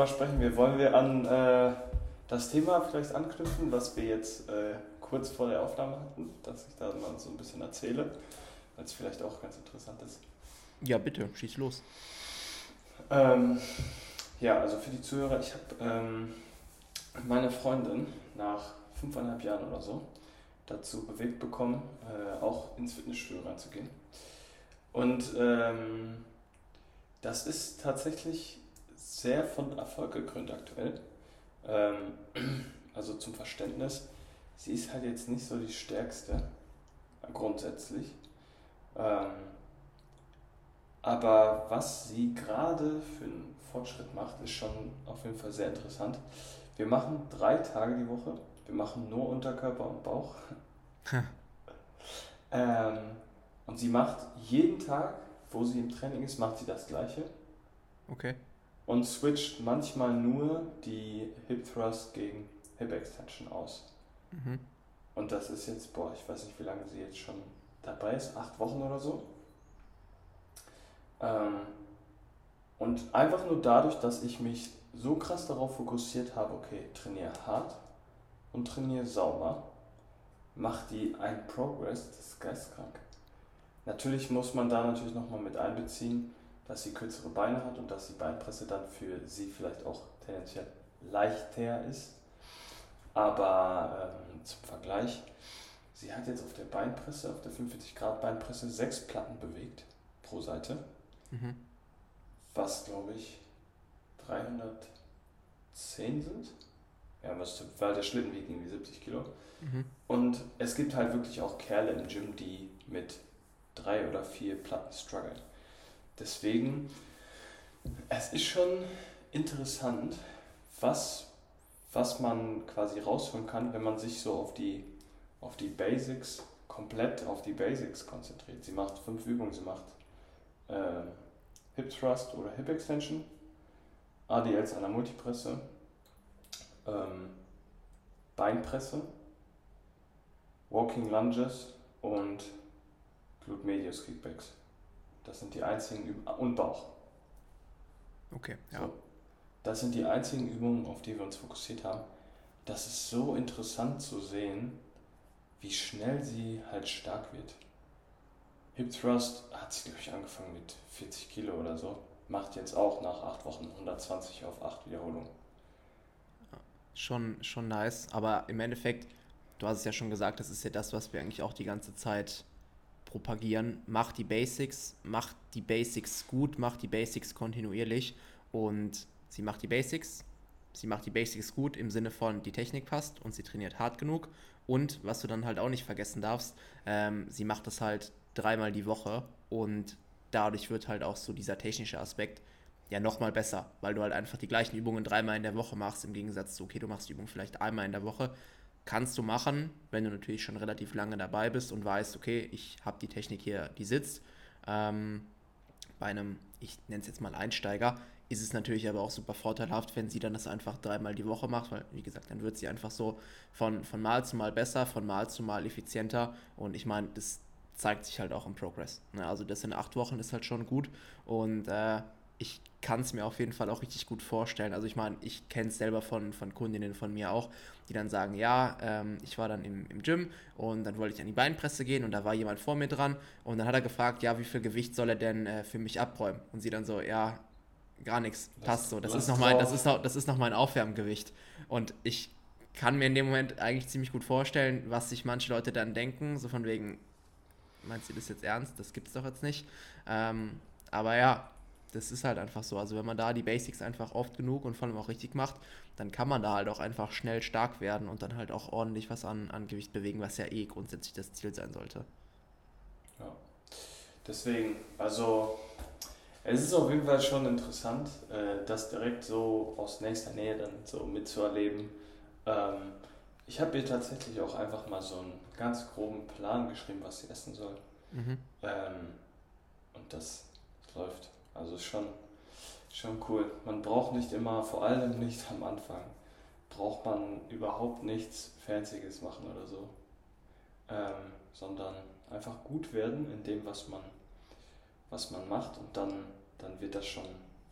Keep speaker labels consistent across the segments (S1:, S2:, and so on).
S1: Worüber sprechen wir? Wollen wir an äh, das Thema vielleicht anknüpfen, was wir jetzt äh, kurz vor der Aufnahme hatten, dass ich da mal so ein bisschen erzähle, weil es vielleicht auch ganz interessant ist.
S2: Ja, bitte, schieß los.
S1: Ähm, ja, also für die Zuhörer, ich habe ähm, meine Freundin nach fünfeinhalb Jahren oder so dazu bewegt bekommen, äh, auch ins Fitnessstudio reinzugehen. Und ähm, das ist tatsächlich sehr von Erfolg gekrönt aktuell. Ähm, also zum Verständnis, sie ist halt jetzt nicht so die stärkste, grundsätzlich. Ähm, aber was sie gerade für einen Fortschritt macht, ist schon auf jeden Fall sehr interessant. Wir machen drei Tage die Woche. Wir machen nur Unterkörper und Bauch. ähm, und sie macht jeden Tag, wo sie im Training ist, macht sie das Gleiche.
S2: Okay.
S1: Und switcht manchmal nur die Hip Thrust gegen Hip Extension aus. Mhm. Und das ist jetzt, boah, ich weiß nicht, wie lange sie jetzt schon dabei ist, acht Wochen oder so. Ähm, und einfach nur dadurch, dass ich mich so krass darauf fokussiert habe, okay, trainiere hart und trainiere sauber, macht die ein Progress, das ist geistkrank. Natürlich muss man da natürlich nochmal mit einbeziehen, dass sie kürzere Beine hat und dass die Beinpresse dann für sie vielleicht auch tendenziell leichter ist. Aber ähm, zum Vergleich, sie hat jetzt auf der Beinpresse, auf der 45 Grad Beinpresse, sechs Platten bewegt pro Seite. Mhm. Was glaube ich 310 sind. Ja, müsste, weil der Schlitten wiegt irgendwie 70 Kilo. Mhm. Und es gibt halt wirklich auch Kerle im Gym, die mit drei oder vier Platten strugglen. Deswegen, es ist schon interessant, was, was man quasi rausholen kann, wenn man sich so auf die, auf die Basics, komplett auf die Basics konzentriert. Sie macht fünf Übungen, sie macht äh, Hip Thrust oder Hip Extension, ADLs an der Multipresse, ähm, Beinpresse, Walking Lunges und Glute Medius Kickbacks. Das sind die einzigen Übungen. Und Bauch.
S2: Okay, ja.
S1: So. Das sind die einzigen Übungen, auf die wir uns fokussiert haben. Das ist so interessant zu sehen, wie schnell sie halt stark wird. Hip Thrust hat sie, glaube ich, angefangen mit 40 Kilo oder so. Macht jetzt auch nach 8 Wochen 120 auf 8 Wiederholungen.
S2: Schon, schon nice, aber im Endeffekt, du hast es ja schon gesagt, das ist ja das, was wir eigentlich auch die ganze Zeit propagieren. Mach die Basics, mach die Basics gut, mach die Basics kontinuierlich und sie macht die Basics, sie macht die Basics gut im Sinne von, die Technik passt und sie trainiert hart genug. Und was du dann halt auch nicht vergessen darfst, ähm, sie macht das halt dreimal die Woche und dadurch wird halt auch so dieser technische Aspekt ja nochmal besser, weil du halt einfach die gleichen Übungen dreimal in der Woche machst, im Gegensatz zu, okay, du machst die Übung vielleicht einmal in der Woche. Kannst du machen, wenn du natürlich schon relativ lange dabei bist und weißt, okay, ich habe die Technik hier, die sitzt. Ähm, bei einem, ich nenne es jetzt mal Einsteiger, ist es natürlich aber auch super vorteilhaft, wenn sie dann das einfach dreimal die Woche macht, weil, wie gesagt, dann wird sie einfach so von, von Mal zu Mal besser, von Mal zu Mal effizienter. Und ich meine, das zeigt sich halt auch im Progress. Ne? Also das in acht Wochen ist halt schon gut und äh, ich kann es mir auf jeden Fall auch richtig gut vorstellen. Also ich meine, ich kenne es selber von, von Kundinnen von mir auch, die dann sagen, ja, ähm, ich war dann im, im Gym und dann wollte ich an die Beinpresse gehen und da war jemand vor mir dran und dann hat er gefragt, ja, wie viel Gewicht soll er denn äh, für mich abräumen? Und sie dann so, ja, gar nichts, passt so. Das ist, noch mein, das, ist noch, das ist noch mein Aufwärmgewicht. Und ich kann mir in dem Moment eigentlich ziemlich gut vorstellen, was sich manche Leute dann denken, so von wegen, meinst du das jetzt ernst? Das gibt es doch jetzt nicht. Ähm, aber ja, das ist halt einfach so. Also wenn man da die Basics einfach oft genug und vor allem auch richtig macht, dann kann man da halt auch einfach schnell stark werden und dann halt auch ordentlich was an, an Gewicht bewegen, was ja eh grundsätzlich das Ziel sein sollte.
S1: Ja, deswegen, also es ist auf jeden Fall schon interessant, äh, das direkt so aus nächster Nähe dann so mitzuerleben. Ähm, ich habe ihr tatsächlich auch einfach mal so einen ganz groben Plan geschrieben, was sie essen soll. Mhm. Ähm, und das läuft. Also schon, schon cool. Man braucht nicht immer, vor allem nicht am Anfang, braucht man überhaupt nichts Fancyes machen oder so. Ähm, sondern einfach gut werden in dem, was man, was man macht und dann, dann wird das schon,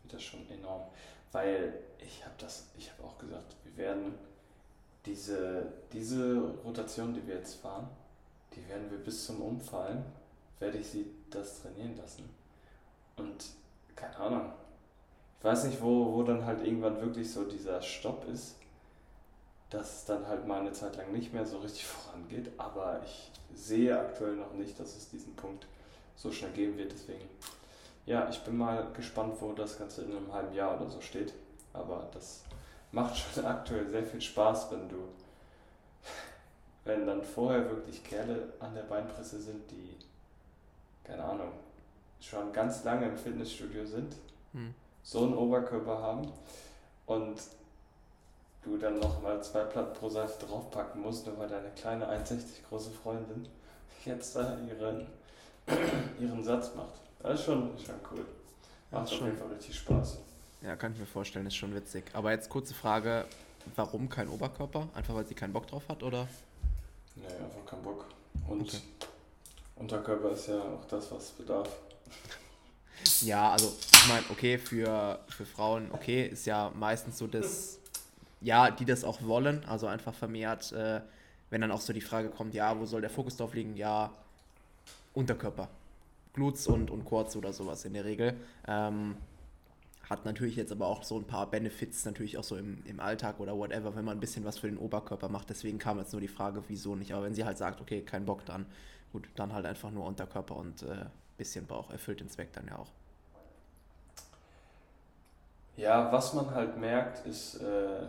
S1: wird das schon enorm. Weil ich habe das, ich habe auch gesagt, wir werden diese, diese Rotation, die wir jetzt fahren, die werden wir bis zum Umfallen, werde ich sie das trainieren lassen. Und keine Ahnung, ich weiß nicht, wo, wo dann halt irgendwann wirklich so dieser Stopp ist, dass es dann halt mal eine Zeit lang nicht mehr so richtig vorangeht, aber ich sehe aktuell noch nicht, dass es diesen Punkt so schnell geben wird, deswegen ja, ich bin mal gespannt, wo das Ganze in einem halben Jahr oder so steht, aber das macht schon aktuell sehr viel Spaß, wenn du, wenn dann vorher wirklich Kerle an der Beinpresse sind, die, keine Ahnung, schon ganz lange im Fitnessstudio sind, hm. so einen Oberkörper haben und du dann nochmal zwei Platten pro Seite draufpacken musst, nur weil deine kleine 1,60 große Freundin jetzt da ihren, ihren Satz macht. Das ist schon, schon cool. Macht auf jeden Fall richtig Spaß.
S2: Ja, kann ich mir vorstellen, ist schon witzig. Aber jetzt kurze Frage, warum kein Oberkörper? Einfach weil sie keinen Bock drauf hat, oder?
S1: Nee, einfach keinen Bock. Und okay. Unterkörper ist ja auch das, was bedarf.
S2: Ja, also ich meine, okay, für, für Frauen, okay, ist ja meistens so das, ja, die das auch wollen, also einfach vermehrt, äh, wenn dann auch so die Frage kommt, ja, wo soll der Fokus drauf liegen? Ja, Unterkörper. Glutes und, und Quads oder sowas in der Regel. Ähm, hat natürlich jetzt aber auch so ein paar Benefits, natürlich auch so im, im Alltag oder whatever, wenn man ein bisschen was für den Oberkörper macht. Deswegen kam jetzt nur die Frage, wieso nicht. Aber wenn sie halt sagt, okay, kein Bock, dann gut, dann halt einfach nur Unterkörper und äh, bisschen Bauch erfüllt den Zweck dann ja auch.
S1: Ja, was man halt merkt, ist, äh,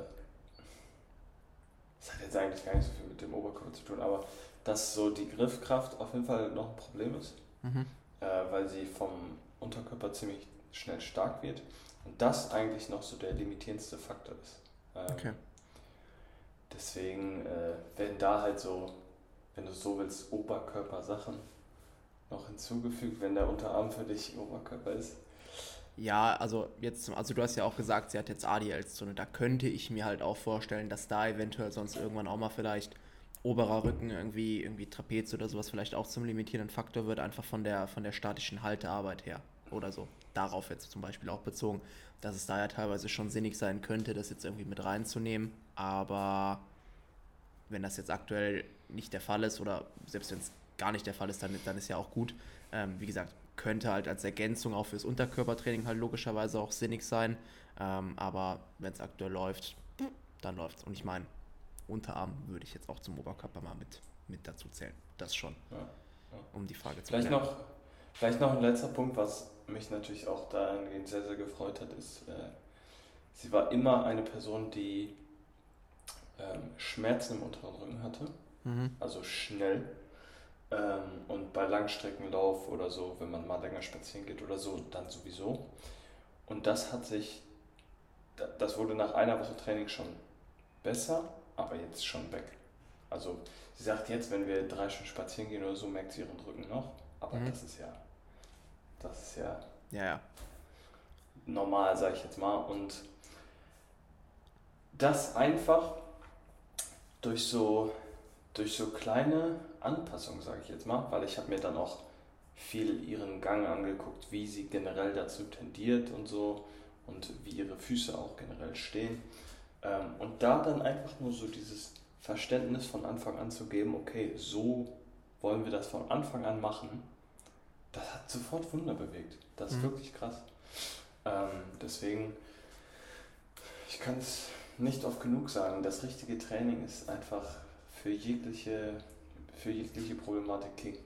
S1: das hat jetzt eigentlich gar nicht so viel mit dem Oberkörper zu tun, aber dass so die Griffkraft auf jeden Fall noch ein Problem ist, mhm. äh, weil sie vom Unterkörper ziemlich schnell stark wird und das eigentlich noch so der limitierendste Faktor ist. Ähm, okay. Deswegen äh, werden da halt so, wenn du so willst, Oberkörpersachen noch hinzugefügt, wenn der Unterarm für dich Oberkörper ist.
S2: Ja, also jetzt, also du hast ja auch gesagt, sie hat jetzt ADL-Zone. Da könnte ich mir halt auch vorstellen, dass da eventuell sonst irgendwann auch mal vielleicht oberer Rücken irgendwie, irgendwie Trapez oder sowas vielleicht auch zum limitierenden Faktor wird, einfach von der, von der statischen Haltearbeit her oder so. Darauf jetzt zum Beispiel auch bezogen, dass es da ja teilweise schon sinnig sein könnte, das jetzt irgendwie mit reinzunehmen. Aber wenn das jetzt aktuell nicht der Fall ist oder selbst wenn es gar nicht der Fall ist, dann, dann ist ja auch gut. Ähm, wie gesagt, könnte halt als Ergänzung auch fürs Unterkörpertraining halt logischerweise auch sinnig sein. Ähm, aber wenn es aktuell läuft, dann läuft es. Und ich meine, Unterarm würde ich jetzt auch zum Oberkörper mal mit, mit dazu zählen. Das schon. Ja, ja. Um die Frage
S1: zu vielleicht noch, vielleicht noch ein letzter Punkt, was mich natürlich auch dahingehend sehr, sehr gefreut hat, ist, äh, sie war immer eine Person, die ähm, Schmerzen im unteren Rücken hatte. Mhm. Also schnell ähm, und bei Langstreckenlauf oder so, wenn man mal länger spazieren geht oder so, dann sowieso. Und das hat sich, das wurde nach einer Woche Training schon besser, aber jetzt schon weg. Also sie sagt jetzt, wenn wir drei Stunden spazieren gehen oder so, merkt sie ihren Rücken noch. Aber mhm. das ist ja, das ist ja,
S2: ja, ja.
S1: normal, sage ich jetzt mal. Und das einfach durch so durch so kleine Anpassungen, sage ich jetzt mal, weil ich habe mir dann auch viel ihren Gang angeguckt, wie sie generell dazu tendiert und so und wie ihre Füße auch generell stehen. Ähm, und da dann einfach nur so dieses Verständnis von Anfang an zu geben, okay, so wollen wir das von Anfang an machen, das hat sofort Wunder bewegt. Das ist mhm. wirklich krass. Ähm, deswegen, ich kann es nicht oft genug sagen, das richtige Training ist einfach für jegliche, für jegliche Problematik King.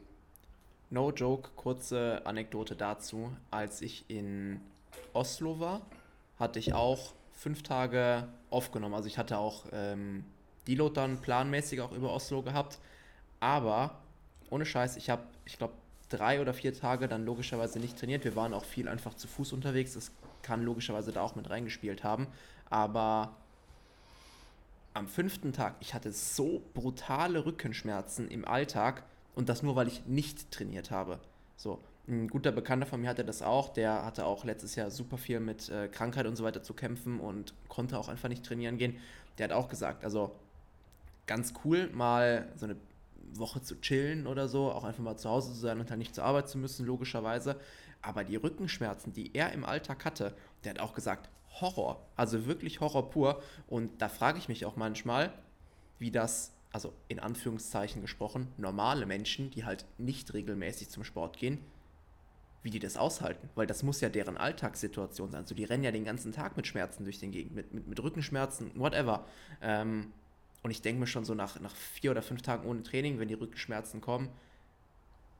S2: No joke, kurze Anekdote dazu. Als ich in Oslo war, hatte ich auch fünf Tage aufgenommen. Also ich hatte auch ähm, Deload dann planmäßig auch über Oslo gehabt. Aber ohne Scheiß, ich habe, ich glaube, drei oder vier Tage dann logischerweise nicht trainiert. Wir waren auch viel einfach zu Fuß unterwegs. Das kann logischerweise da auch mit reingespielt haben. Aber am fünften Tag, ich hatte so brutale Rückenschmerzen im Alltag und das nur, weil ich nicht trainiert habe. So, ein guter Bekannter von mir hatte das auch, der hatte auch letztes Jahr super viel mit äh, Krankheit und so weiter zu kämpfen und konnte auch einfach nicht trainieren gehen. Der hat auch gesagt, also ganz cool, mal so eine Woche zu chillen oder so, auch einfach mal zu Hause zu sein und dann nicht zur Arbeit zu müssen, logischerweise. Aber die Rückenschmerzen, die er im Alltag hatte, der hat auch gesagt, Horror, also wirklich Horror pur. Und da frage ich mich auch manchmal, wie das, also in Anführungszeichen gesprochen, normale Menschen, die halt nicht regelmäßig zum Sport gehen, wie die das aushalten. Weil das muss ja deren Alltagssituation sein. Also die rennen ja den ganzen Tag mit Schmerzen durch den Gegend, mit, mit, mit Rückenschmerzen, whatever. Ähm, und ich denke mir schon so nach, nach vier oder fünf Tagen ohne Training, wenn die Rückenschmerzen kommen,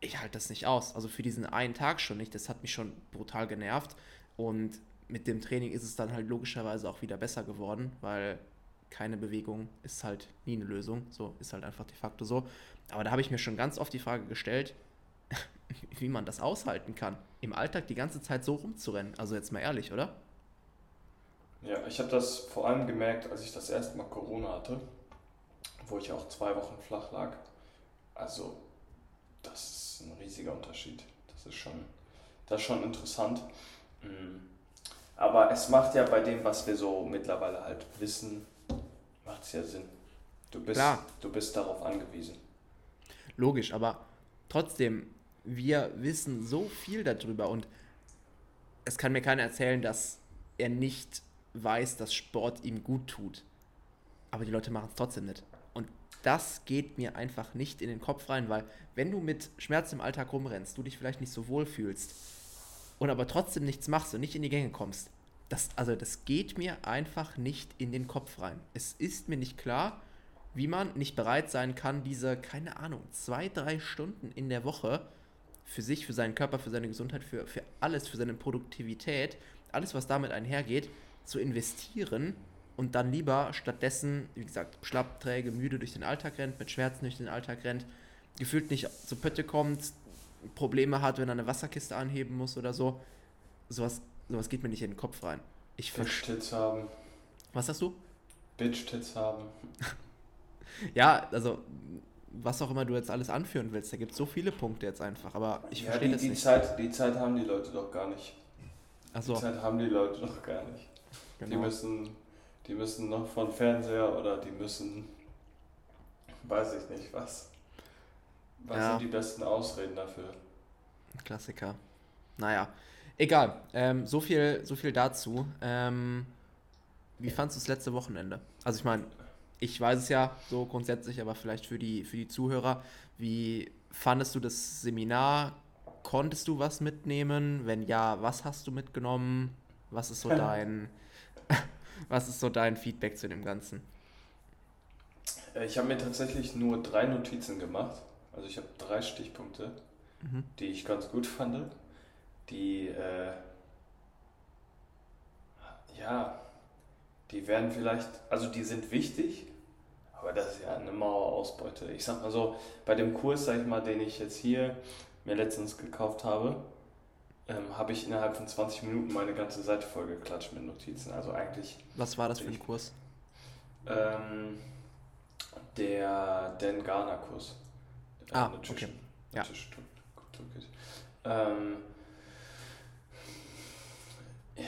S2: ich halte das nicht aus. Also für diesen einen Tag schon nicht. Das hat mich schon brutal genervt. Und mit dem Training ist es dann halt logischerweise auch wieder besser geworden, weil keine Bewegung ist halt nie eine Lösung. So ist halt einfach de facto so. Aber da habe ich mir schon ganz oft die Frage gestellt, wie man das aushalten kann, im Alltag die ganze Zeit so rumzurennen. Also jetzt mal ehrlich, oder?
S1: Ja, ich habe das vor allem gemerkt, als ich das erste Mal Corona hatte, wo ich auch zwei Wochen flach lag. Also, das ist ein riesiger Unterschied. Das ist schon, das ist schon interessant. Mhm. Aber es macht ja bei dem, was wir so mittlerweile halt wissen, macht es ja Sinn. Du bist, Klar. du bist darauf angewiesen.
S2: Logisch, aber trotzdem, wir wissen so viel darüber und es kann mir keiner erzählen, dass er nicht weiß, dass Sport ihm gut tut. Aber die Leute machen es trotzdem nicht. Und das geht mir einfach nicht in den Kopf rein, weil wenn du mit Schmerz im Alltag rumrennst, du dich vielleicht nicht so wohl fühlst, und aber trotzdem nichts machst und nicht in die Gänge kommst, das, also das geht mir einfach nicht in den Kopf rein. Es ist mir nicht klar, wie man nicht bereit sein kann, diese, keine Ahnung, zwei, drei Stunden in der Woche für sich, für seinen Körper, für seine Gesundheit, für, für alles, für seine Produktivität, alles, was damit einhergeht, zu investieren und dann lieber stattdessen, wie gesagt, schlapp, träge, müde durch den Alltag rennt, mit Schmerzen durch den Alltag rennt, gefühlt nicht zu Pötte kommt, Probleme hat, wenn er eine Wasserkiste anheben muss oder so. Sowas, sowas geht mir nicht in den Kopf rein. Ich
S1: Bitch-Tits haben.
S2: Was hast du?
S1: Bitch-Tits haben.
S2: ja, also was auch immer du jetzt alles anführen willst, da gibt es so viele Punkte jetzt einfach, aber ich ja, verstehe
S1: die, das die nicht. Zeit, die Zeit haben die Leute doch gar nicht.
S2: Ach so.
S1: Die Zeit haben die Leute doch gar nicht. Genau. Die müssen, die müssen noch von Fernseher oder die müssen, weiß ich nicht was. Was ja. sind die besten Ausreden dafür?
S2: Klassiker. Naja, egal. Ähm, so, viel, so viel dazu. Ähm, wie fandest du das letzte Wochenende? Also ich meine, ich weiß es ja so grundsätzlich, aber vielleicht für die, für die Zuhörer. Wie fandest du das Seminar? Konntest du was mitnehmen? Wenn ja, was hast du mitgenommen? Was ist so dein, was ist so dein Feedback zu dem Ganzen?
S1: Äh, ich habe mir tatsächlich nur drei Notizen gemacht. Also ich habe drei Stichpunkte, mhm. die ich ganz gut fand. Die, äh, ja, die werden vielleicht, also die sind wichtig, aber das ist ja eine Mauerausbeute. Ich sag mal so, bei dem Kurs, sag ich mal, den ich jetzt hier mir letztens gekauft habe, ähm, habe ich innerhalb von 20 Minuten meine ganze Seite voll geklatscht mit Notizen. Also eigentlich.
S2: Was war das für ein Kurs?
S1: Ähm, der Dan Garner Kurs.
S2: Ah, okay. Ja.
S1: Ähm, ja,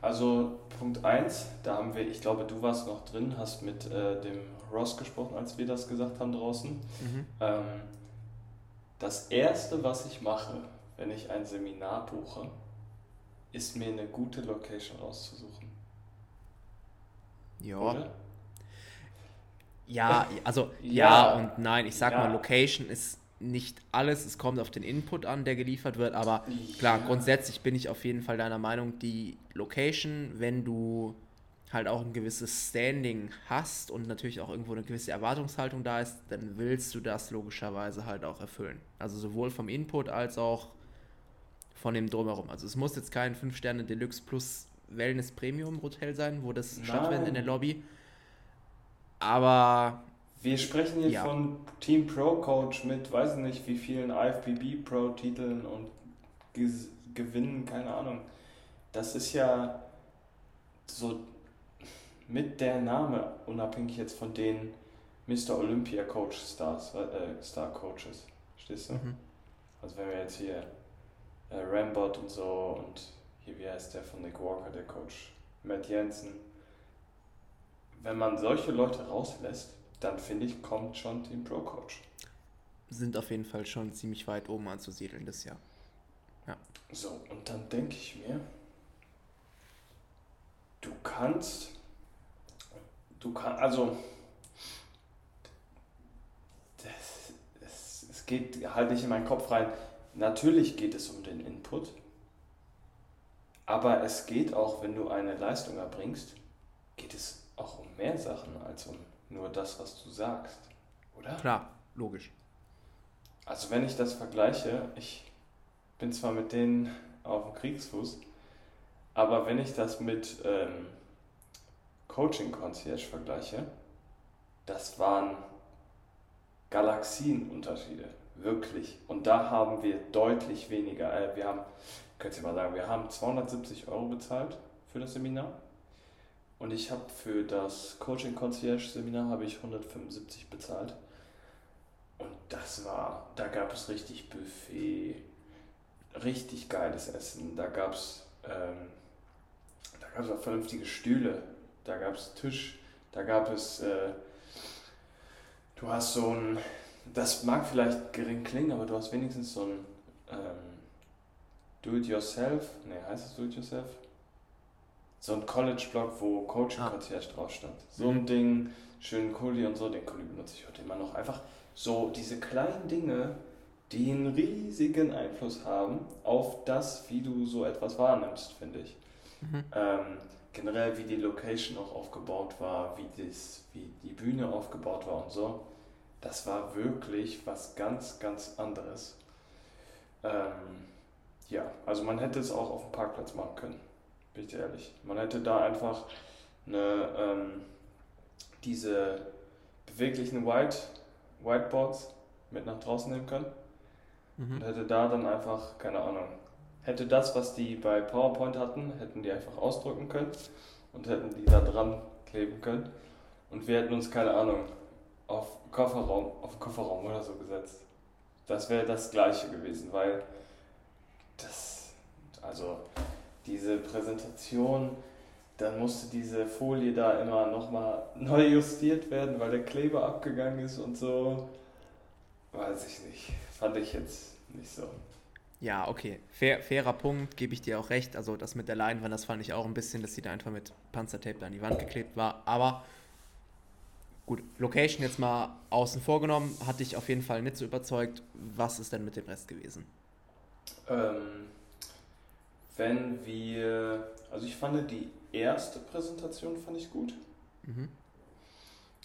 S1: also Punkt 1, da haben wir, ich glaube, du warst noch drin, hast mit äh, dem Ross gesprochen, als wir das gesagt haben draußen. Mhm. Ähm, das erste, was ich mache, wenn ich ein Seminar buche, ist mir eine gute Location rauszusuchen.
S2: Ja. Oder? Ja, also ja, ja und nein. Ich sag ja. mal, Location ist nicht alles. Es kommt auf den Input an, der geliefert wird. Aber klar, ja. grundsätzlich bin ich auf jeden Fall deiner Meinung, die Location, wenn du halt auch ein gewisses Standing hast und natürlich auch irgendwo eine gewisse Erwartungshaltung da ist, dann willst du das logischerweise halt auch erfüllen. Also sowohl vom Input als auch von dem Drumherum. Also es muss jetzt kein 5-Sterne Deluxe Plus Wellness Premium Hotel sein, wo das Nein. stattfindet in der Lobby. Aber.
S1: Wir sprechen hier ja. von Team Pro Coach mit, weiß ich nicht, wie vielen IFBB Pro Titeln und Gewinnen, keine Ahnung. Das ist ja so mit der Name, unabhängig jetzt von den Mr. Olympia Coach Stars, äh, Star Coaches. Stehst du? Mhm. Also wenn wir jetzt hier äh, Rambot und so und hier, wie heißt der von Nick Walker, der Coach? Matt Jensen wenn man solche Leute rauslässt, dann finde ich, kommt schon Team Pro Coach.
S2: sind auf jeden Fall schon ziemlich weit oben anzusiedeln das Jahr. Ja.
S1: So, und dann denke ich mir, du kannst, du kannst, also, es geht halt nicht in meinen Kopf rein, natürlich geht es um den Input, aber es geht auch, wenn du eine Leistung erbringst, geht es auch um mehr Sachen als um nur das, was du sagst, oder?
S2: Klar, logisch.
S1: Also wenn ich das vergleiche, ich bin zwar mit denen auf dem Kriegsfuß, aber wenn ich das mit ähm, Coaching Concierge vergleiche, das waren Galaxienunterschiede, wirklich. Und da haben wir deutlich weniger. Äh, wir haben, könnt ihr mal sagen, wir haben 270 Euro bezahlt für das Seminar. Und ich habe für das Coaching Concierge Seminar habe ich 175 bezahlt. Und das war, da gab es richtig Buffet, richtig geiles Essen. Da gab es, ähm, da gab es auch vernünftige Stühle, da gab es Tisch, da gab es, äh, du hast so ein, das mag vielleicht gering klingen, aber du hast wenigstens so ein ähm, Do-it-yourself, ne, heißt es Do-it-yourself? So ein College-Blog, wo Coaching-Concierge ah. drauf stand. So ein. Ding, schönen Kuli und so, den Kuli benutze ich heute immer noch. Einfach so diese kleinen Dinge, die einen riesigen Einfluss haben auf das, wie du so etwas wahrnimmst, finde ich. Mhm. Ähm, generell, wie die Location auch aufgebaut war, wie, das, wie die Bühne aufgebaut war und so. Das war wirklich was ganz, ganz anderes. Ähm, ja, also man hätte es auch auf dem Parkplatz machen können, bin ich ehrlich. Man hätte da einfach eine, ähm, diese beweglichen White Whiteboards mit nach draußen nehmen können. Mhm. Und hätte da dann einfach, keine Ahnung, hätte das, was die bei PowerPoint hatten, hätten die einfach ausdrücken können und hätten die da dran kleben können. Und wir hätten uns, keine Ahnung, auf Kofferraum, auf Kofferraum oder so gesetzt. Das wäre das gleiche gewesen, weil das, also diese Präsentation, dann musste diese Folie da immer nochmal neu justiert werden, weil der Kleber abgegangen ist und so. Weiß ich nicht. Fand ich jetzt nicht so.
S2: Ja, okay. Fair, fairer Punkt, gebe ich dir auch recht. Also das mit der Leinwand, das fand ich auch ein bisschen, dass sie da einfach mit Panzertape an die Wand geklebt war. Aber gut, Location jetzt mal außen vor genommen, hat dich auf jeden Fall nicht so überzeugt. Was ist denn mit dem Rest gewesen?
S1: Ähm, wenn wir, also ich fand die erste Präsentation fand ich gut. Mhm.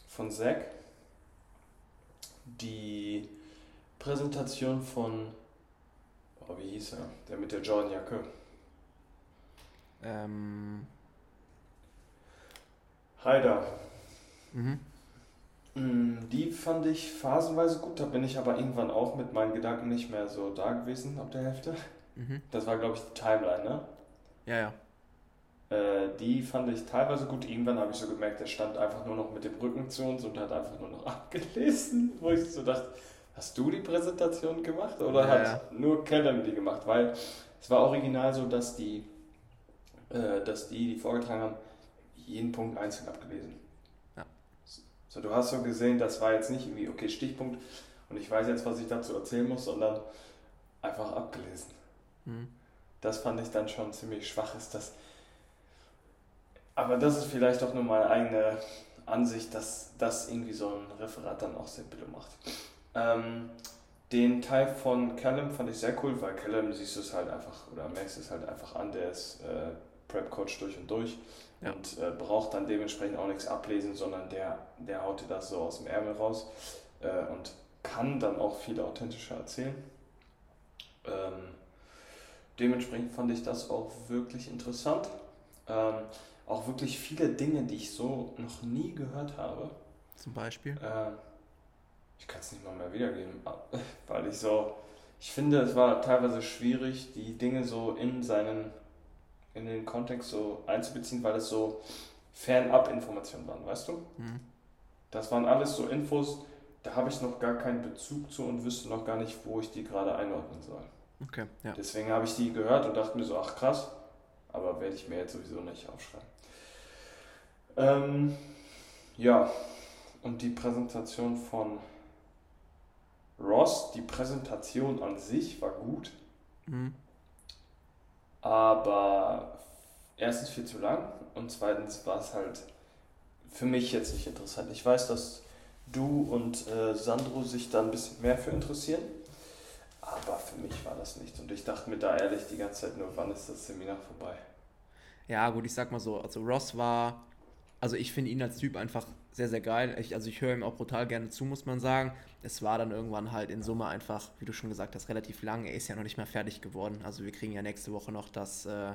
S1: Von Zack. Die Präsentation von, oh, wie hieß er? Der mit der Jordan-Jacke. Ähm. Haider. Mhm. Mm, die fand ich phasenweise gut, da bin ich aber irgendwann auch mit meinen Gedanken nicht mehr so da gewesen ab der Hälfte. Mhm. Das war, glaube ich, die Timeline, ne?
S2: Ja, ja.
S1: Äh, die fand ich teilweise gut. Irgendwann habe ich so gemerkt, er stand einfach nur noch mit dem Rücken zu uns und hat einfach nur noch abgelesen, wo ich so dachte, hast du die Präsentation gemacht oder ja, hat ja. nur Callum die gemacht? Weil es war original so, dass die, äh, dass die, die vorgetragen haben, jeden Punkt einzeln abgelesen. Ja. So, du hast so gesehen, das war jetzt nicht irgendwie, okay, Stichpunkt und ich weiß jetzt, was ich dazu erzählen muss, sondern einfach abgelesen. Mhm. Das fand ich dann schon ziemlich schwach, ist das aber das ist vielleicht auch nur meine eigene Ansicht, dass das irgendwie so ein Referat dann auch sehr bitte macht. Ähm, den Teil von Callum fand ich sehr cool, weil Callum siehst du es halt einfach, oder merkst es halt einfach an, der ist äh, Prep-Coach durch und durch ja. und äh, braucht dann dementsprechend auch nichts ablesen, sondern der, der haut dir das so aus dem Ärmel raus äh, und kann dann auch viel authentischer erzählen. Ähm, dementsprechend fand ich das auch wirklich interessant. Ähm, auch wirklich viele Dinge, die ich so noch nie gehört habe.
S2: Zum Beispiel?
S1: Äh, ich kann es nicht mal mehr wiedergeben, weil ich so, ich finde, es war teilweise schwierig, die Dinge so in seinen, in den Kontext so einzubeziehen, weil es so fernab Informationen waren, weißt du? Mhm. Das waren alles so Infos, da habe ich noch gar keinen Bezug zu und wüsste noch gar nicht, wo ich die gerade einordnen soll.
S2: Okay, ja.
S1: Deswegen habe ich die gehört und dachte mir so, ach krass, aber werde ich mir jetzt sowieso nicht aufschreiben. Ähm, ja, und die Präsentation von Ross, die Präsentation an sich war gut. Mhm. Aber erstens viel zu lang und zweitens war es halt für mich jetzt nicht interessant. Ich weiß, dass du und äh, Sandro sich da ein bisschen mehr für interessieren, aber für mich war das nichts. Und ich dachte mir da ehrlich die ganze Zeit nur, wann ist das Seminar vorbei?
S2: Ja, gut, ich sag mal so, also Ross war, also ich finde ihn als Typ einfach sehr, sehr geil. Ich, also ich höre ihm auch brutal gerne zu, muss man sagen. Es war dann irgendwann halt in Summe einfach, wie du schon gesagt hast, relativ lang. Er ist ja noch nicht mehr fertig geworden. Also wir kriegen ja nächste Woche noch das, äh,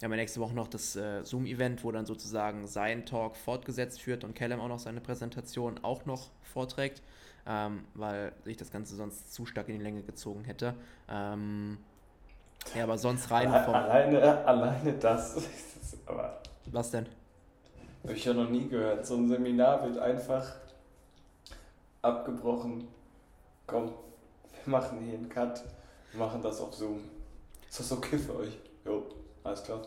S2: wir nächste Woche noch das äh, Zoom-Event, wo dann sozusagen sein Talk fortgesetzt wird und Callum auch noch seine Präsentation auch noch vorträgt, ähm, weil sich das Ganze sonst zu stark in die Länge gezogen hätte. Ähm, ja, aber sonst rein
S1: vom... Alleine, alleine das aber...
S2: Was denn?
S1: Habe ich ja noch nie gehört. So ein Seminar wird einfach abgebrochen. Komm, wir machen hier einen Cut. Wir machen das auf Zoom. Ist das okay für euch? Jo, alles klar.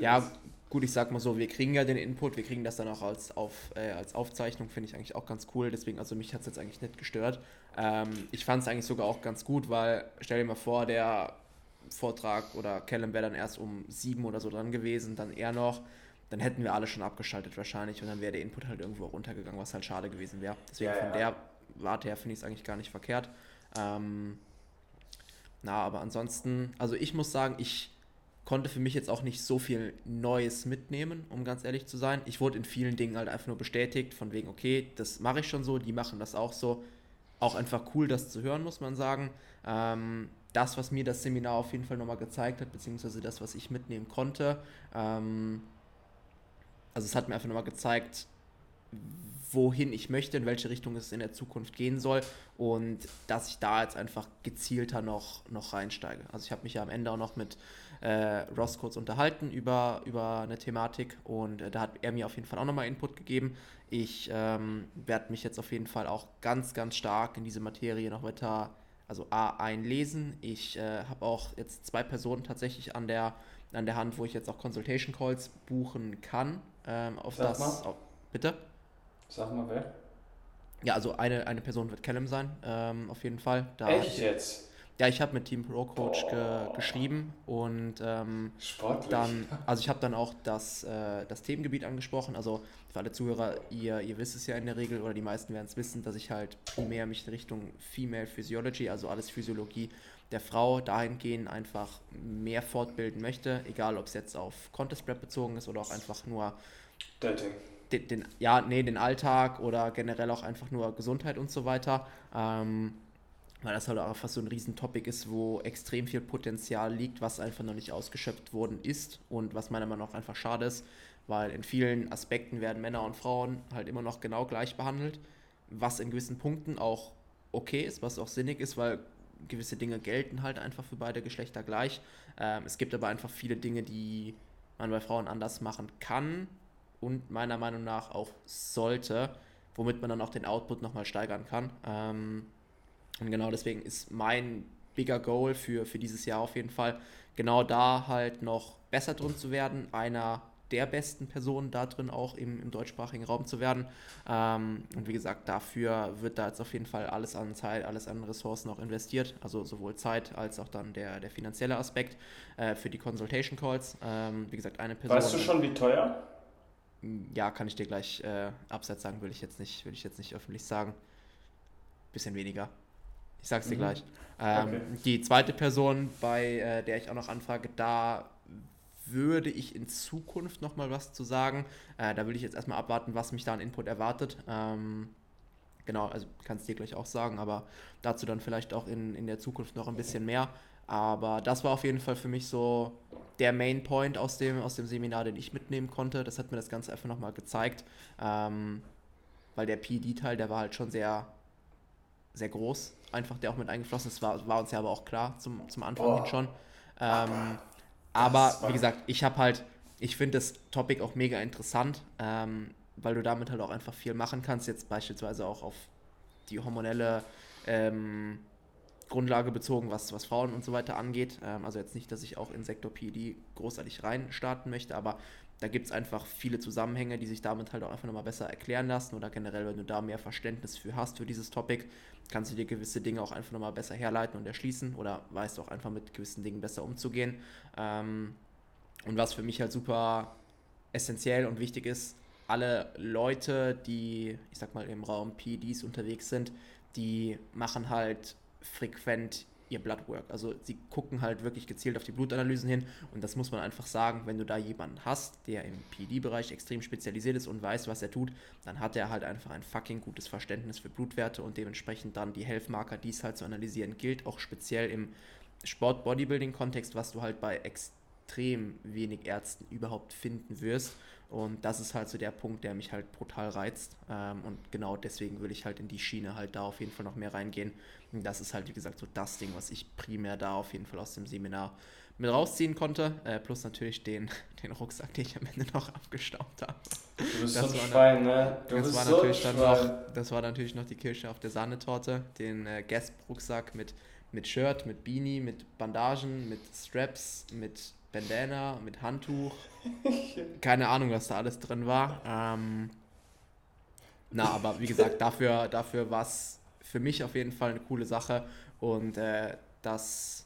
S2: Ja, das. Gut, ich sag mal so, wir kriegen ja den Input, wir kriegen das dann auch als, auf, äh, als Aufzeichnung, finde ich eigentlich auch ganz cool. Deswegen, also mich hat es jetzt eigentlich nicht gestört. Ähm, ich fand es eigentlich sogar auch ganz gut, weil stell dir mal vor, der Vortrag oder Callum wäre dann erst um sieben oder so dran gewesen, dann eher noch dann hätten wir alle schon abgeschaltet wahrscheinlich und dann wäre der Input halt irgendwo runtergegangen, was halt schade gewesen wäre. Deswegen ja, von ja. der Warte her finde ich es eigentlich gar nicht verkehrt. Ähm, na, aber ansonsten, also ich muss sagen, ich konnte für mich jetzt auch nicht so viel Neues mitnehmen, um ganz ehrlich zu sein. Ich wurde in vielen Dingen halt einfach nur bestätigt, von wegen, okay, das mache ich schon so, die machen das auch so. Auch einfach cool, das zu hören, muss man sagen. Ähm, das, was mir das Seminar auf jeden Fall nochmal gezeigt hat, beziehungsweise das, was ich mitnehmen konnte, ähm, also es hat mir einfach nochmal gezeigt, wohin ich möchte, in welche Richtung es in der Zukunft gehen soll und dass ich da jetzt einfach gezielter noch, noch reinsteige. Also ich habe mich ja am Ende auch noch mit äh, Ross kurz unterhalten über, über eine Thematik und äh, da hat er mir auf jeden Fall auch nochmal Input gegeben. Ich ähm, werde mich jetzt auf jeden Fall auch ganz, ganz stark in diese Materie noch weiter, also A, einlesen. Ich äh, habe auch jetzt zwei Personen tatsächlich an der, an der Hand, wo ich jetzt auch Consultation Calls buchen kann ähm, auf Sag das. Mal. Auf, bitte?
S1: Sag mal wer.
S2: Ja, also eine, eine Person wird Callum sein, ähm, auf jeden Fall.
S1: Da Echt jetzt?
S2: Ja, ich habe mit Team Pro Coach ge geschrieben und ähm,
S1: Sportlich.
S2: dann, also ich habe dann auch das, äh, das Themengebiet angesprochen. Also für alle Zuhörer, ihr, ihr wisst es ja in der Regel oder die meisten werden es wissen, dass ich halt primär mich in Richtung Female Physiology, also alles Physiologie der Frau dahingehend einfach mehr fortbilden möchte, egal ob es jetzt auf Contest Prep bezogen ist oder auch einfach nur
S1: Dating.
S2: Den, den, ja, nee, den Alltag oder generell auch einfach nur Gesundheit und so weiter. Ähm, weil das halt auch einfach so ein Riesentopic ist, wo extrem viel Potenzial liegt, was einfach noch nicht ausgeschöpft worden ist und was meiner Meinung nach einfach schade ist, weil in vielen Aspekten werden Männer und Frauen halt immer noch genau gleich behandelt, was in gewissen Punkten auch okay ist, was auch sinnig ist, weil gewisse Dinge gelten halt einfach für beide Geschlechter gleich. Ähm, es gibt aber einfach viele Dinge, die man bei Frauen anders machen kann und meiner Meinung nach auch sollte, womit man dann auch den Output nochmal steigern kann. Ähm, und genau deswegen ist mein bigger Goal für, für dieses Jahr auf jeden Fall, genau da halt noch besser drin zu werden, einer der besten Personen da drin auch im, im deutschsprachigen Raum zu werden. Ähm, und wie gesagt, dafür wird da jetzt auf jeden Fall alles an Zeit, alles an Ressourcen auch investiert. Also sowohl Zeit als auch dann der, der finanzielle Aspekt äh, für die Consultation Calls. Ähm, wie gesagt, eine Person.
S1: Weißt du schon, wie teuer?
S2: Ja, kann ich dir gleich äh, abseits sagen, will ich jetzt nicht, will ich jetzt nicht öffentlich sagen. Bisschen weniger. Ich sag's dir mhm. gleich. Ähm, okay. Die zweite Person, bei äh, der ich auch noch anfrage, da würde ich in Zukunft nochmal was zu sagen. Äh, da will ich jetzt erstmal abwarten, was mich da an Input erwartet. Ähm, genau, also kannst du dir gleich auch sagen, aber dazu dann vielleicht auch in, in der Zukunft noch ein bisschen mehr. Aber das war auf jeden Fall für mich so der Main Point aus dem, aus dem Seminar, den ich mitnehmen konnte. Das hat mir das Ganze einfach nochmal gezeigt. Ähm, weil der PD-Teil, der war halt schon sehr, sehr groß, einfach der auch mit eingeflossen ist. War, war uns ja aber auch klar zum, zum Anfang oh. hin schon. Ähm, aber wie gesagt, ich habe halt, ich finde das Topic auch mega interessant, ähm, weil du damit halt auch einfach viel machen kannst. Jetzt beispielsweise auch auf die hormonelle ähm, Grundlage bezogen, was, was Frauen und so weiter angeht. Ähm, also jetzt nicht, dass ich auch in Sektor PD großartig rein starten möchte, aber da gibt es einfach viele Zusammenhänge, die sich damit halt auch einfach nochmal besser erklären lassen oder generell, wenn du da mehr Verständnis für hast für dieses Topic, kannst du dir gewisse Dinge auch einfach nochmal besser herleiten und erschließen oder weißt auch einfach mit gewissen Dingen besser umzugehen. Ähm, und was für mich halt super essentiell und wichtig ist, alle Leute, die, ich sag mal, im Raum PEDs unterwegs sind, die machen halt frequent ihr Bloodwork. Also sie gucken halt wirklich gezielt auf die Blutanalysen hin und das muss man einfach sagen, wenn du da jemanden hast, der im PD-Bereich extrem spezialisiert ist und weiß, was er tut, dann hat er halt einfach ein fucking gutes Verständnis für Blutwerte und dementsprechend dann die Health-Marker, die es halt zu analysieren gilt, auch speziell im Sport-Bodybuilding-Kontext, was du halt bei extrem wenig Ärzten überhaupt finden wirst. Und das ist halt so der Punkt, der mich halt brutal reizt. Ähm, und genau deswegen will ich halt in die Schiene halt da auf jeden Fall noch mehr reingehen. Und das ist halt, wie gesagt, so das Ding, was ich primär da auf jeden Fall aus dem Seminar mit rausziehen konnte. Äh, plus natürlich den, den Rucksack, den ich am Ende noch abgestaubt habe. Du bist das so ein Schwein, ne? Du das bist war so natürlich dann noch, Das war natürlich noch die Kirsche auf der Sahnetorte. Den äh, Gasp-Rucksack mit, mit Shirt, mit Beanie, mit Bandagen, mit Straps, mit Bandana, mit Handtuch. Keine Ahnung, was da alles drin war. Ähm, na, aber wie gesagt, dafür, dafür war es für mich auf jeden Fall eine coole Sache und äh, das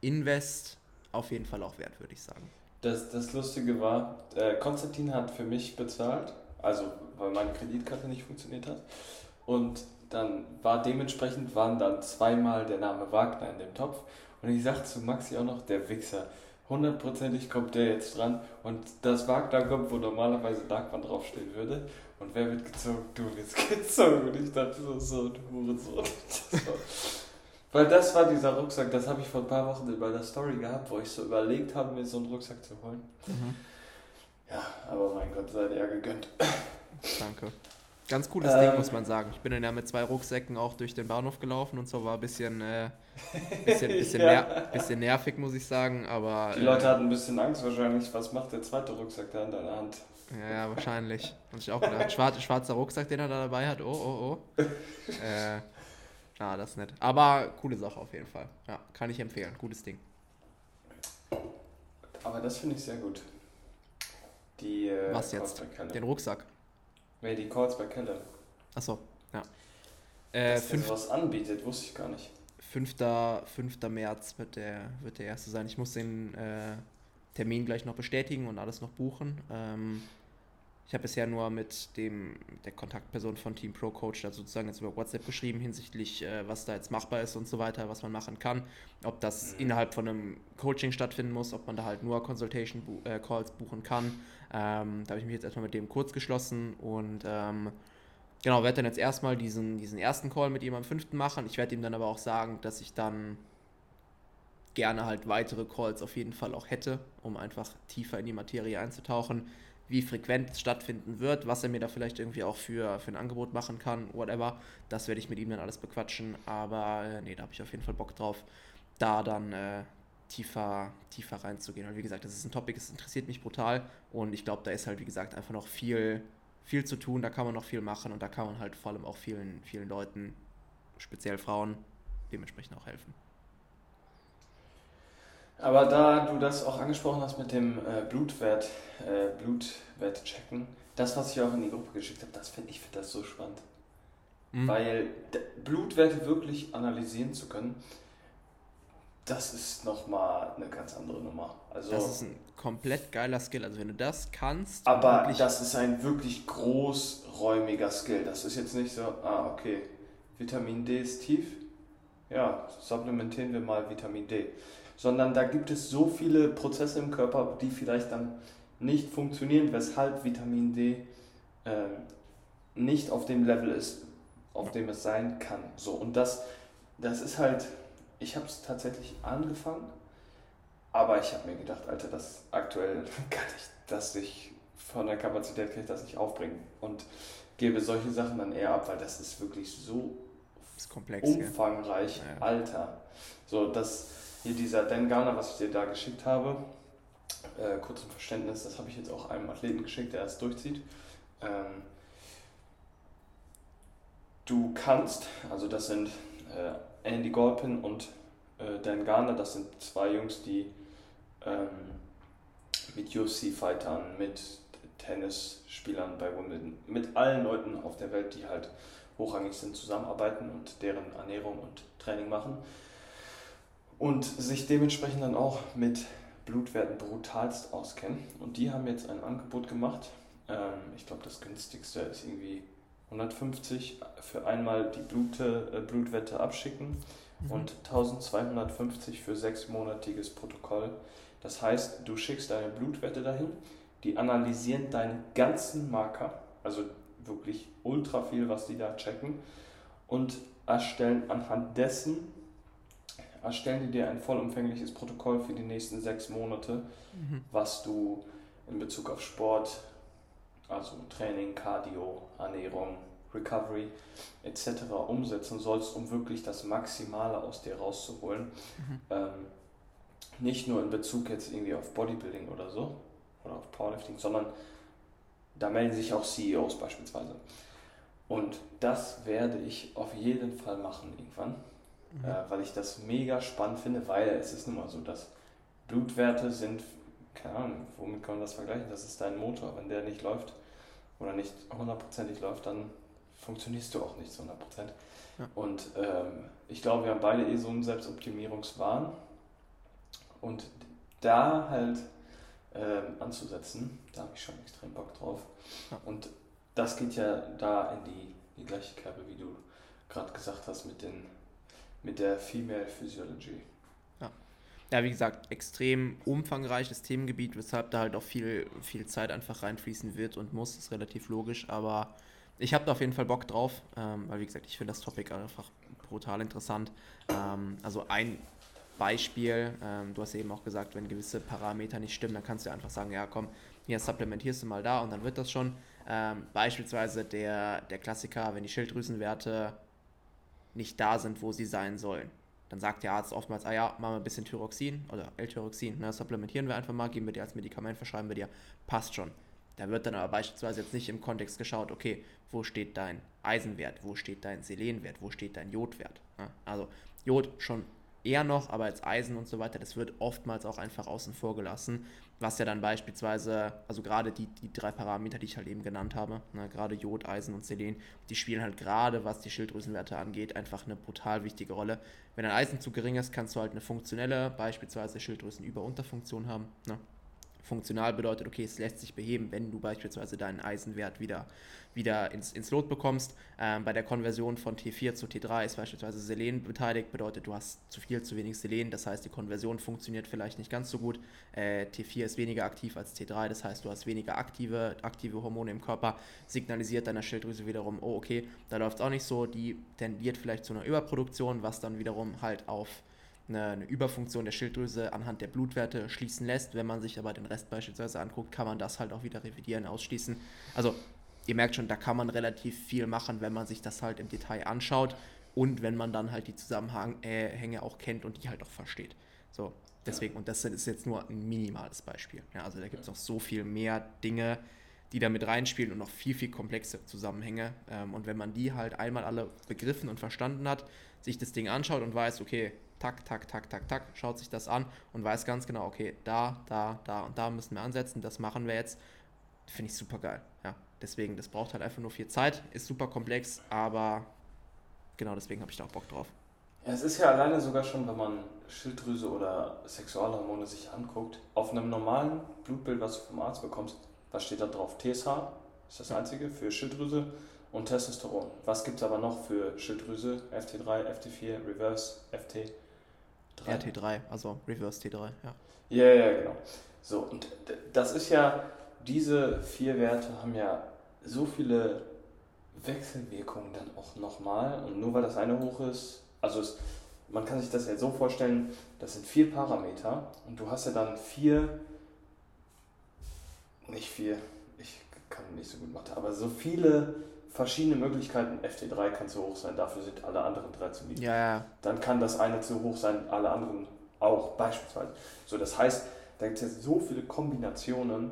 S2: Invest auf jeden Fall auch wert, würde ich sagen.
S1: Das, das Lustige war, äh, Konstantin hat für mich bezahlt, also weil meine Kreditkarte nicht funktioniert hat. Und dann war dementsprechend waren dann zweimal der Name Wagner in dem Topf. Und ich sagte zu Maxi auch noch, der Wichser, hundertprozentig kommt der jetzt dran und das Wagner kommt, wo normalerweise Darkman draufstehen würde. Und wer wird gezogen? Du wirst gezogen. Und ich dachte so, so du Hurensohn. Weil das war dieser Rucksack, das habe ich vor ein paar Wochen bei der Story gehabt, wo ich so überlegt habe, mir so einen Rucksack zu holen. Mhm. Ja, aber mein Gott, sei dir gegönnt.
S2: Danke. Ganz cooles ähm, Ding, muss man sagen. Ich bin dann ja mit zwei Rucksäcken auch durch den Bahnhof gelaufen und so war ein bisschen, äh, bisschen, bisschen, ja. ner bisschen nervig, muss ich sagen. Aber,
S1: Die Leute äh, hatten ein bisschen Angst wahrscheinlich. Was macht der zweite Rucksack da in deiner Hand?
S2: Ja, wahrscheinlich. Habe ich auch gedacht. Schwarz, schwarzer Rucksack, den er da dabei hat. Oh, oh, oh. äh, ah, das ist nett. Aber coole Sache auf jeden Fall. Ja, kann ich empfehlen. Gutes Ding.
S1: Aber das finde ich sehr gut. Die,
S2: äh, Was jetzt? Den Rucksack.
S1: Nee, die Calls bei Keller.
S2: Achso, ja.
S1: Äh, Dass der sowas anbietet, wusste ich gar nicht.
S2: 5. 5. März wird der, wird der erste sein. Ich muss den äh, Termin gleich noch bestätigen und alles noch buchen. Ähm, ich habe bisher nur mit dem der Kontaktperson von Team Pro Coach da sozusagen jetzt über WhatsApp geschrieben hinsichtlich, äh, was da jetzt machbar ist und so weiter, was man machen kann. Ob das mhm. innerhalb von einem Coaching stattfinden muss, ob man da halt nur Consultation bu äh, Calls buchen kann. Ähm, da habe ich mich jetzt erstmal mit dem kurz geschlossen und ähm, genau, werde dann jetzt erstmal diesen, diesen ersten Call mit ihm am 5. machen. Ich werde ihm dann aber auch sagen, dass ich dann gerne halt weitere Calls auf jeden Fall auch hätte, um einfach tiefer in die Materie einzutauchen, wie frequent es stattfinden wird, was er mir da vielleicht irgendwie auch für, für ein Angebot machen kann, whatever. Das werde ich mit ihm dann alles bequatschen, aber äh, nee, da habe ich auf jeden Fall Bock drauf, da dann äh, tiefer, tiefer reinzugehen. Weil wie gesagt, das ist ein Topic, es interessiert mich brutal und ich glaube, da ist halt, wie gesagt, einfach noch viel, viel zu tun, da kann man noch viel machen und da kann man halt vor allem auch vielen, vielen Leuten, speziell Frauen, dementsprechend auch helfen.
S1: Aber da du das auch angesprochen hast mit dem äh, Blutwert, äh, Blutwert checken, das, was ich auch in die Gruppe geschickt habe, das finde ich find das so spannend. Mhm. Weil Blutwerte wirklich analysieren zu können, das ist nochmal eine ganz andere Nummer. Also,
S2: das ist ein komplett geiler Skill. Also wenn du das kannst.
S1: Aber das ist ein wirklich großräumiger Skill. Das ist jetzt nicht so, ah, okay, Vitamin D ist tief. Ja, supplementieren wir mal Vitamin D. Sondern da gibt es so viele Prozesse im Körper, die vielleicht dann nicht funktionieren, weshalb Vitamin D äh, nicht auf dem Level ist, auf dem es sein kann. So, und das, das ist halt ich habe es tatsächlich angefangen, aber ich habe mir gedacht, Alter, das aktuell kann ich das nicht, von der Kapazität kann ich das nicht aufbringen und gebe solche Sachen dann eher ab, weil das ist wirklich so
S2: ist komplex,
S1: umfangreich, ja. Alter. So, das hier dieser Dan Garner, was ich dir da geschickt habe, äh, kurz zum Verständnis, das habe ich jetzt auch einem Athleten geschickt, der es durchzieht. Ähm, du kannst, also das sind äh, Andy Golpin und äh, Dan Garner, das sind zwei Jungs, die ähm, mit UFC-Fightern, mit Tennisspielern bei Wimbledon, mit allen Leuten auf der Welt, die halt hochrangig sind, zusammenarbeiten und deren Ernährung und Training machen. Und sich dementsprechend dann auch mit Blutwerten brutalst auskennen. Und die haben jetzt ein Angebot gemacht. Ähm, ich glaube, das günstigste ist irgendwie 150 für einmal die Blute, äh, Blutwette abschicken mhm. und 1250 für sechsmonatiges Protokoll. Das heißt, du schickst deine Blutwette dahin, die analysieren deinen ganzen Marker, also wirklich ultra viel, was die da checken und erstellen anhand dessen erstellen die dir ein vollumfängliches Protokoll für die nächsten sechs Monate, mhm. was du in Bezug auf Sport, also Training, Cardio, Ernährung, Recovery etc. umsetzen sollst, um wirklich das Maximale aus dir rauszuholen. Mhm. Ähm, nicht nur in Bezug jetzt irgendwie auf Bodybuilding oder so oder auf Powerlifting, sondern da melden sich auch CEOs beispielsweise. Und das werde ich auf jeden Fall machen irgendwann, mhm. äh, weil ich das mega spannend finde, weil es ist nun mal so, dass Blutwerte sind, keine Ahnung, womit kann man das vergleichen? Das ist dein Motor. Wenn der nicht läuft oder nicht hundertprozentig läuft, dann funktionierst du auch nicht zu 100 Ja. Und ähm, ich glaube, wir haben beide eh so einen Selbstoptimierungswahn. Und da halt ähm, anzusetzen, da habe ich schon extrem Bock drauf. Ja. Und das geht ja da in die, die gleiche Kerbe, wie du gerade gesagt hast, mit, den, mit der Female Physiology.
S2: Ja. wie gesagt, extrem umfangreiches Themengebiet, weshalb da halt auch viel, viel Zeit einfach reinfließen wird und muss, ist relativ logisch, aber ich habe da auf jeden Fall Bock drauf, ähm, weil wie gesagt, ich finde das Topic einfach brutal interessant. Ähm, also ein Beispiel, ähm, du hast eben auch gesagt, wenn gewisse Parameter nicht stimmen, dann kannst du einfach sagen, ja komm, hier supplementierst du mal da und dann wird das schon. Ähm, beispielsweise der, der Klassiker, wenn die Schilddrüsenwerte nicht da sind, wo sie sein sollen. Dann sagt der Arzt oftmals, ah ja, machen wir ein bisschen Thyroxin oder L-Thyroxin, ne, supplementieren wir einfach mal, geben wir dir als Medikament, verschreiben wir dir, passt schon. Da wird dann aber beispielsweise jetzt nicht im Kontext geschaut, okay, wo steht dein Eisenwert, wo steht dein Selenwert, wo steht dein Jodwert. Ja, also Jod schon eher noch, aber als Eisen und so weiter, das wird oftmals auch einfach außen vor gelassen, was ja dann beispielsweise, also gerade die, die drei Parameter, die ich halt eben genannt habe, ne, gerade Jod, Eisen und Selen, die spielen halt gerade, was die Schilddrüsenwerte angeht, einfach eine brutal wichtige Rolle. Wenn ein Eisen zu gering ist, kannst du halt eine funktionelle, beispielsweise Schilddrüsenüber-Unterfunktion haben. Ne? Funktional bedeutet, okay, es lässt sich beheben, wenn du beispielsweise deinen Eisenwert wieder, wieder ins, ins Lot bekommst. Ähm, bei der Konversion von T4 zu T3 ist beispielsweise Selen beteiligt, bedeutet, du hast zu viel, zu wenig Selen, das heißt, die Konversion funktioniert vielleicht nicht ganz so gut. Äh, T4 ist weniger aktiv als T3, das heißt, du hast weniger aktive, aktive Hormone im Körper, signalisiert deiner Schilddrüse wiederum, oh, okay, da läuft es auch nicht so, die tendiert vielleicht zu einer Überproduktion, was dann wiederum halt auf eine, Überfunktion der Schilddrüse anhand der Blutwerte schließen lässt. Wenn man sich aber den Rest beispielsweise anguckt, kann man das halt auch wieder revidieren, ausschließen. Also ihr merkt schon, da kann man relativ viel machen, wenn man sich das halt im Detail anschaut und wenn man dann halt die Zusammenhänge auch kennt und die halt auch versteht. So, deswegen, und das ist jetzt nur ein minimales Beispiel. Ja, also da gibt es noch so viel mehr Dinge, die da mit reinspielen und noch viel, viel komplexe Zusammenhänge. Ähm, und wenn man die halt einmal alle begriffen und verstanden hat, sich das Ding anschaut und weiß, okay, tak, tak, tak, tak, tak, schaut sich das an und weiß ganz genau, okay, da, da, da und da müssen wir ansetzen, das machen wir jetzt. Finde ich super geil. Ja, deswegen, das braucht halt einfach nur viel Zeit, ist super komplex, aber genau deswegen habe ich da auch Bock drauf.
S1: Ja, es ist ja alleine sogar schon, wenn man Schilddrüse oder Sexualhormone sich anguckt, auf einem normalen Blutbild, was du vom Arzt bekommst, was steht da drauf? TSH ist das einzige für Schilddrüse und Testosteron. Was gibt es aber noch für Schilddrüse? FT3, FT4, Reverse, FT?
S2: RT3, also Reverse T3, ja.
S1: Ja, ja, genau. So, und das ist ja, diese vier Werte haben ja so viele Wechselwirkungen dann auch nochmal. Und nur weil das eine hoch ist, also es, man kann sich das ja so vorstellen, das sind vier Parameter und du hast ja dann vier, nicht vier, ich kann nicht so gut machen, aber so viele verschiedene Möglichkeiten. FT3 kann zu hoch sein, dafür sind alle anderen drei zu niedrig.
S2: Ja, ja.
S1: Dann kann das eine zu hoch sein, alle anderen auch, beispielsweise. So, das heißt, da gibt es jetzt so viele Kombinationen,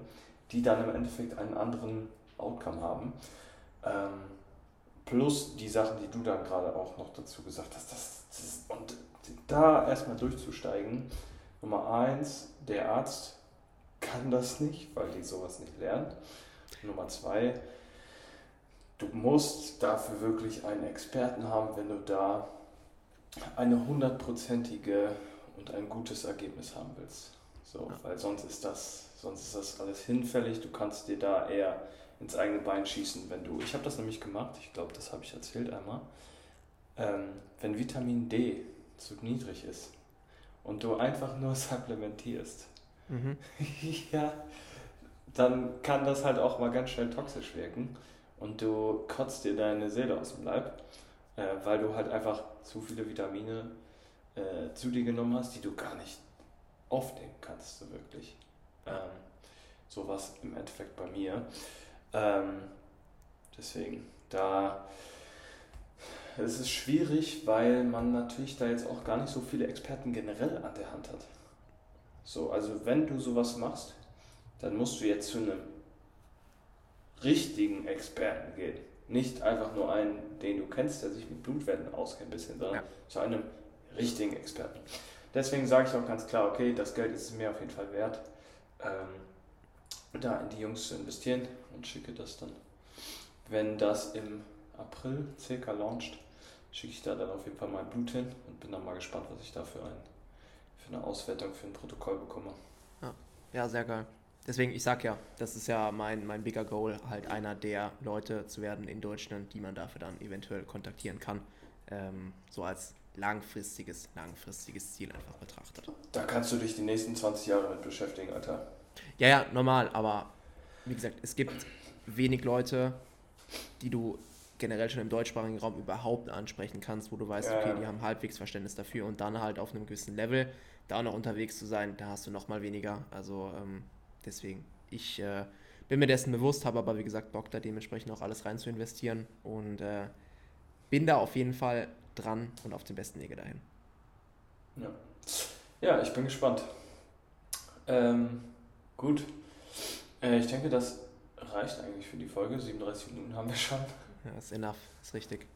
S1: die dann im Endeffekt einen anderen Outcome haben. Ähm, plus die Sachen, die du dann gerade auch noch dazu gesagt hast. Das, das, und da erstmal durchzusteigen. Nummer eins, der Arzt kann das nicht, weil die sowas nicht lernen. Nummer zwei, du musst dafür wirklich einen Experten haben, wenn du da eine hundertprozentige und ein gutes Ergebnis haben willst. So, weil sonst ist das, sonst ist das alles hinfällig. Du kannst dir da eher ins eigene Bein schießen, wenn du. Ich habe das nämlich gemacht, ich glaube, das habe ich erzählt einmal. Ähm, wenn Vitamin D zu niedrig ist und du einfach nur supplementierst, mhm. ja, dann kann das halt auch mal ganz schnell toxisch wirken und du kotzt dir deine Seele aus dem Leib, äh, weil du halt einfach zu viele Vitamine äh, zu dir genommen hast, die du gar nicht aufnehmen kannst, so wirklich. Ähm, so was im Endeffekt bei mir. Ähm, deswegen, da es ist schwierig, weil man natürlich da jetzt auch gar nicht so viele Experten generell an der Hand hat. So, also wenn du sowas machst, dann musst du jetzt zu einem richtigen Experten gehen. Nicht einfach nur einen, den du kennst, der sich mit Blutwerten auskennt, bisschen, sondern ja. zu einem richtigen Experten. Deswegen sage ich auch ganz klar, okay, das Geld ist mir auf jeden Fall wert, ähm, da in die Jungs zu investieren und schicke das dann, wenn das im April circa launcht, schicke ich da dann auf jeden Fall mein Blut hin und bin dann mal gespannt, was ich da für, ein, für eine Auswertung, für ein Protokoll bekomme.
S2: Ja, ja sehr geil. Deswegen, ich sag ja, das ist ja mein, mein bigger Goal, halt einer der Leute zu werden in Deutschland, die man dafür dann eventuell kontaktieren kann. Ähm, so als langfristiges, langfristiges Ziel einfach betrachtet.
S1: Da kannst du dich die nächsten 20 Jahre mit beschäftigen, Alter.
S2: Ja, ja, normal, aber wie gesagt, es gibt wenig Leute, die du generell schon im deutschsprachigen Raum überhaupt ansprechen kannst, wo du weißt, ja, okay, die haben halbwegs Verständnis dafür und dann halt auf einem gewissen Level da noch unterwegs zu sein, da hast du noch mal weniger. Also ähm, deswegen, ich äh, bin mir dessen bewusst, habe aber wie gesagt Bock da dementsprechend auch alles rein zu investieren und äh, bin da auf jeden Fall dran und auf dem besten Wege dahin.
S1: Ja, ja ich bin gespannt. Ähm, gut, äh, ich denke, das reicht eigentlich für die Folge. 37 Minuten haben wir schon.
S2: Ja, ist enough, ist richtig.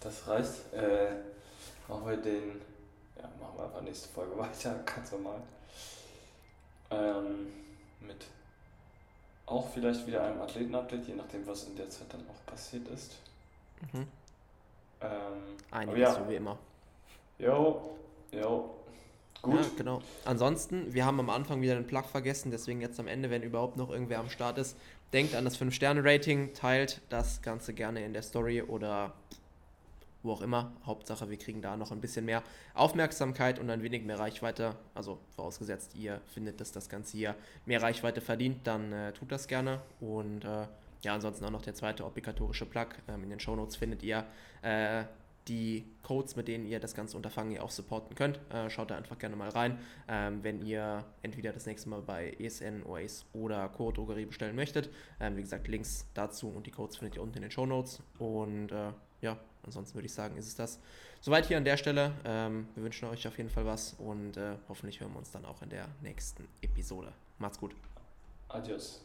S1: Das reicht. Äh, machen wir den, ja, machen wir einfach nächste Folge weiter, ganz normal. Ähm, mit auch vielleicht wieder einem Athleten-Update, je nachdem, was in der Zeit dann auch passiert ist. Mhm.
S2: Ähm, Einiges, ja. so wie immer.
S1: Jo, jo.
S2: Gut. Ja, genau. Ansonsten, wir haben am Anfang wieder den Plug vergessen, deswegen jetzt am Ende, wenn überhaupt noch irgendwer am Start ist, denkt an das 5-Sterne-Rating, teilt das Ganze gerne in der Story oder wo auch immer. Hauptsache, wir kriegen da noch ein bisschen mehr Aufmerksamkeit und ein wenig mehr Reichweite. Also vorausgesetzt, ihr findet, dass das Ganze hier mehr Reichweite verdient, dann äh, tut das gerne. Und äh, ja, ansonsten auch noch der zweite obligatorische Plug. Ähm, in den Shownotes findet ihr äh, die Codes, mit denen ihr das ganze Unterfangen hier auch supporten könnt. Äh, schaut da einfach gerne mal rein, ähm, wenn ihr entweder das nächste Mal bei ESN, OAS oder Core Drogerie bestellen möchtet. Ähm, wie gesagt, Links dazu und die Codes findet ihr unten in den Show Notes. Und äh, ja, ansonsten würde ich sagen, ist es das. Soweit hier an der Stelle. Ähm, wir wünschen euch auf jeden Fall was und äh, hoffentlich hören wir uns dann auch in der nächsten Episode. Macht's gut.
S1: Adios.